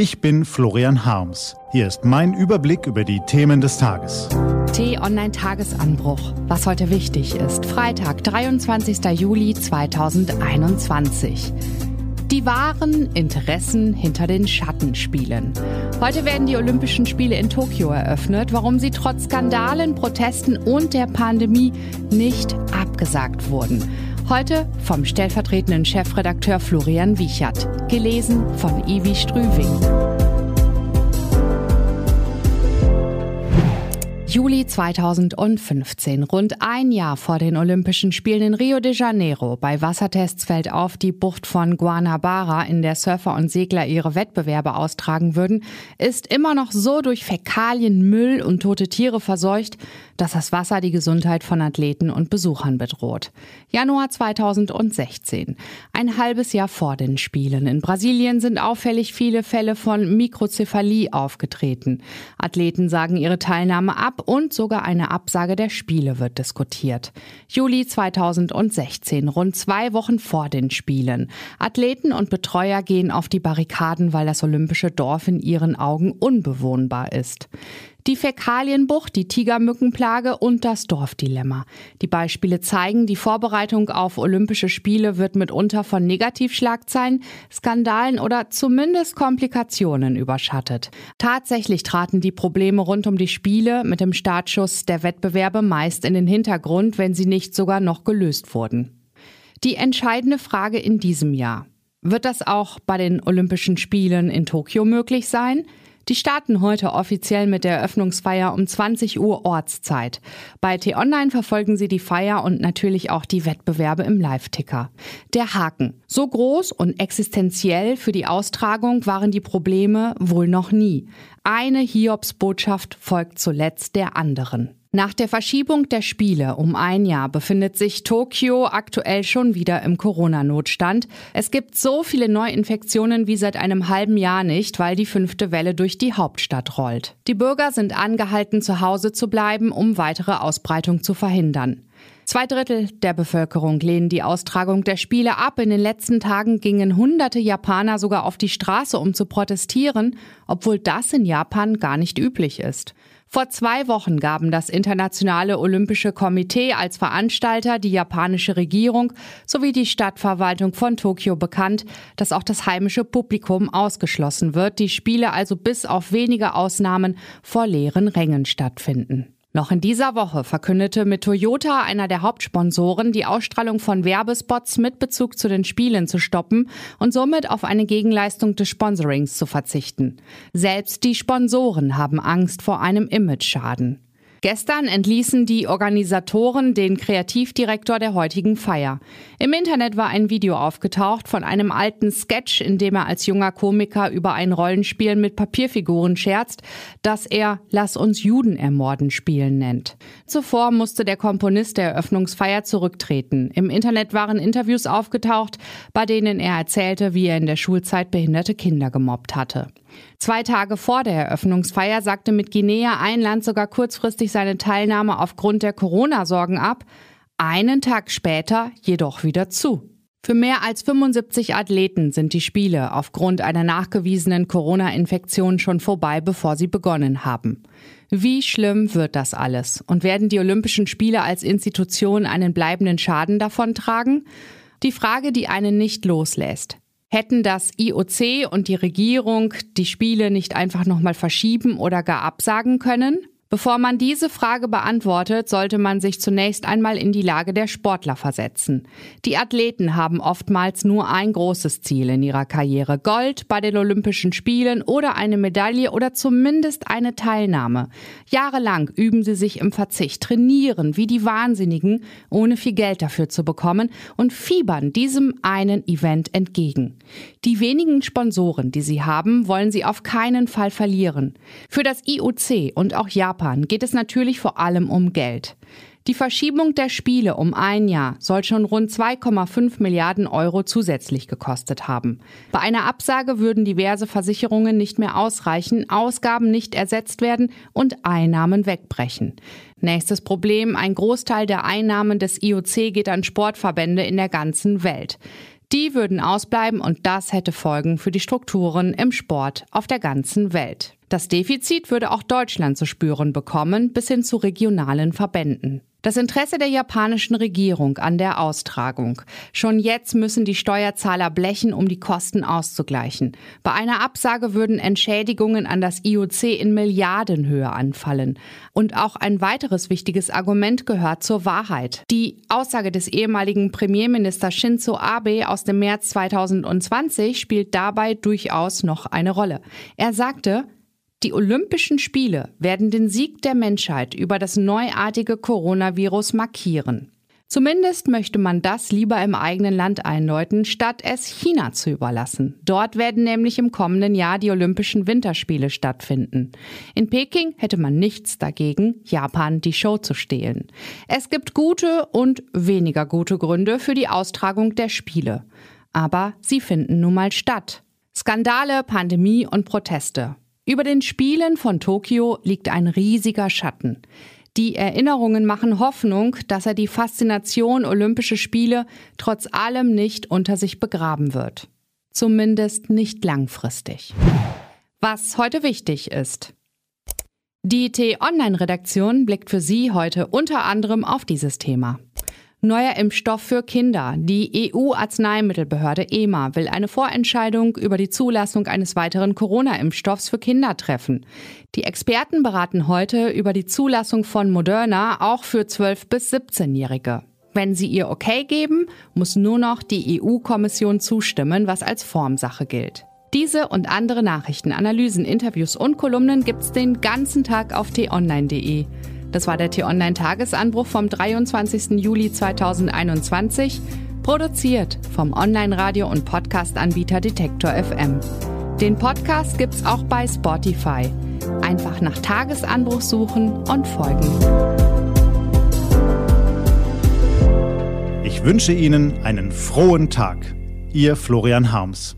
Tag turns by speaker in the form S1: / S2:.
S1: Ich bin Florian Harms. Hier ist mein Überblick über die Themen des Tages.
S2: T-Online-Tagesanbruch. Was heute wichtig ist. Freitag, 23. Juli 2021. Die wahren Interessen hinter den Schattenspielen. Heute werden die Olympischen Spiele in Tokio eröffnet, warum sie trotz Skandalen, Protesten und der Pandemie nicht abgesagt wurden. Heute vom stellvertretenden Chefredakteur Florian Wiechert. Gelesen von Ivi Strüving. Juli 2015, rund ein Jahr vor den Olympischen Spielen in Rio de Janeiro. Bei Wassertests fällt auf, die Bucht von Guanabara, in der Surfer und Segler ihre Wettbewerbe austragen würden, ist immer noch so durch Fäkalien, Müll und tote Tiere verseucht, dass das Wasser die Gesundheit von Athleten und Besuchern bedroht. Januar 2016. Ein halbes Jahr vor den Spielen. In Brasilien sind auffällig viele Fälle von Mikrozephalie aufgetreten. Athleten sagen ihre Teilnahme und sogar eine Absage der Spiele wird diskutiert. Juli 2016, rund zwei Wochen vor den Spielen. Athleten und Betreuer gehen auf die Barrikaden, weil das olympische Dorf in ihren Augen unbewohnbar ist. Die Fäkalienbucht, die Tigermückenplage und das Dorfdilemma. Die Beispiele zeigen, die Vorbereitung auf Olympische Spiele wird mitunter von Negativschlagzeilen, Skandalen oder zumindest Komplikationen überschattet. Tatsächlich traten die Probleme rund um die Spiele mit dem Startschuss der Wettbewerbe meist in den Hintergrund, wenn sie nicht sogar noch gelöst wurden. Die entscheidende Frage in diesem Jahr. Wird das auch bei den Olympischen Spielen in Tokio möglich sein? Die starten heute offiziell mit der Eröffnungsfeier um 20 Uhr Ortszeit. Bei T-Online verfolgen Sie die Feier und natürlich auch die Wettbewerbe im Live-Ticker. Der Haken. So groß und existenziell für die Austragung waren die Probleme wohl noch nie. Eine Hiobsbotschaft folgt zuletzt der anderen. Nach der Verschiebung der Spiele um ein Jahr befindet sich Tokio aktuell schon wieder im Corona-Notstand. Es gibt so viele Neuinfektionen wie seit einem halben Jahr nicht, weil die fünfte Welle durch die Hauptstadt rollt. Die Bürger sind angehalten, zu Hause zu bleiben, um weitere Ausbreitung zu verhindern. Zwei Drittel der Bevölkerung lehnen die Austragung der Spiele ab. In den letzten Tagen gingen hunderte Japaner sogar auf die Straße, um zu protestieren, obwohl das in Japan gar nicht üblich ist. Vor zwei Wochen gaben das Internationale Olympische Komitee als Veranstalter, die japanische Regierung sowie die Stadtverwaltung von Tokio bekannt, dass auch das heimische Publikum ausgeschlossen wird, die Spiele also bis auf wenige Ausnahmen vor leeren Rängen stattfinden. Noch in dieser Woche verkündete mit Toyota, einer der Hauptsponsoren, die Ausstrahlung von Werbespots mit Bezug zu den Spielen zu stoppen und somit auf eine Gegenleistung des Sponsorings zu verzichten. Selbst die Sponsoren haben Angst vor einem Image-Schaden. Gestern entließen die Organisatoren den Kreativdirektor der heutigen Feier. Im Internet war ein Video aufgetaucht von einem alten Sketch, in dem er als junger Komiker über ein Rollenspiel mit Papierfiguren scherzt, das er Lass uns Juden ermorden spielen nennt. Zuvor musste der Komponist der Eröffnungsfeier zurücktreten. Im Internet waren Interviews aufgetaucht, bei denen er erzählte, wie er in der Schulzeit behinderte Kinder gemobbt hatte. Zwei Tage vor der Eröffnungsfeier sagte mit Guinea ein Land sogar kurzfristig seine Teilnahme aufgrund der Corona-Sorgen ab, einen Tag später jedoch wieder zu. Für mehr als 75 Athleten sind die Spiele aufgrund einer nachgewiesenen Corona-Infektion schon vorbei, bevor sie begonnen haben. Wie schlimm wird das alles? Und werden die Olympischen Spiele als Institution einen bleibenden Schaden davontragen? Die Frage, die einen nicht loslässt. Hätten das IOC und die Regierung die Spiele nicht einfach nochmal verschieben oder gar absagen können? Bevor man diese Frage beantwortet, sollte man sich zunächst einmal in die Lage der Sportler versetzen. Die Athleten haben oftmals nur ein großes Ziel in ihrer Karriere. Gold bei den Olympischen Spielen oder eine Medaille oder zumindest eine Teilnahme. Jahrelang üben sie sich im Verzicht, trainieren wie die Wahnsinnigen, ohne viel Geld dafür zu bekommen und fiebern diesem einen Event entgegen. Die wenigen Sponsoren, die sie haben, wollen sie auf keinen Fall verlieren. Für das IOC und auch Japan Japan geht es natürlich vor allem um Geld. Die Verschiebung der Spiele um ein Jahr soll schon rund 2,5 Milliarden Euro zusätzlich gekostet haben. Bei einer Absage würden diverse Versicherungen nicht mehr ausreichen, Ausgaben nicht ersetzt werden und Einnahmen wegbrechen. Nächstes Problem, ein Großteil der Einnahmen des IOC geht an Sportverbände in der ganzen Welt. Die würden ausbleiben und das hätte Folgen für die Strukturen im Sport auf der ganzen Welt. Das Defizit würde auch Deutschland zu spüren bekommen, bis hin zu regionalen Verbänden. Das Interesse der japanischen Regierung an der Austragung. Schon jetzt müssen die Steuerzahler blechen, um die Kosten auszugleichen. Bei einer Absage würden Entschädigungen an das IOC in Milliardenhöhe anfallen. Und auch ein weiteres wichtiges Argument gehört zur Wahrheit. Die Aussage des ehemaligen Premierministers Shinzo Abe aus dem März 2020 spielt dabei durchaus noch eine Rolle. Er sagte, die Olympischen Spiele werden den Sieg der Menschheit über das neuartige Coronavirus markieren. Zumindest möchte man das lieber im eigenen Land einläuten, statt es China zu überlassen. Dort werden nämlich im kommenden Jahr die Olympischen Winterspiele stattfinden. In Peking hätte man nichts dagegen, Japan die Show zu stehlen. Es gibt gute und weniger gute Gründe für die Austragung der Spiele. Aber sie finden nun mal statt. Skandale, Pandemie und Proteste. Über den Spielen von Tokio liegt ein riesiger Schatten. Die Erinnerungen machen Hoffnung, dass er die Faszination Olympische Spiele trotz allem nicht unter sich begraben wird. Zumindest nicht langfristig. Was heute wichtig ist. Die T-Online-Redaktion blickt für Sie heute unter anderem auf dieses Thema. Neuer Impfstoff für Kinder. Die EU-Arzneimittelbehörde EMA will eine Vorentscheidung über die Zulassung eines weiteren Corona-Impfstoffs für Kinder treffen. Die Experten beraten heute über die Zulassung von Moderna auch für 12- bis 17-Jährige. Wenn sie ihr Okay geben, muss nur noch die EU-Kommission zustimmen, was als Formsache gilt. Diese und andere Nachrichten, Analysen, Interviews und Kolumnen gibt's den ganzen Tag auf t-online.de. Das war der T-Online-Tagesanbruch vom 23. Juli 2021, produziert vom Online-Radio- und Podcast-Anbieter Detektor FM. Den Podcast gibt's auch bei Spotify. Einfach nach Tagesanbruch suchen und folgen.
S1: Ich wünsche Ihnen einen frohen Tag. Ihr Florian Harms.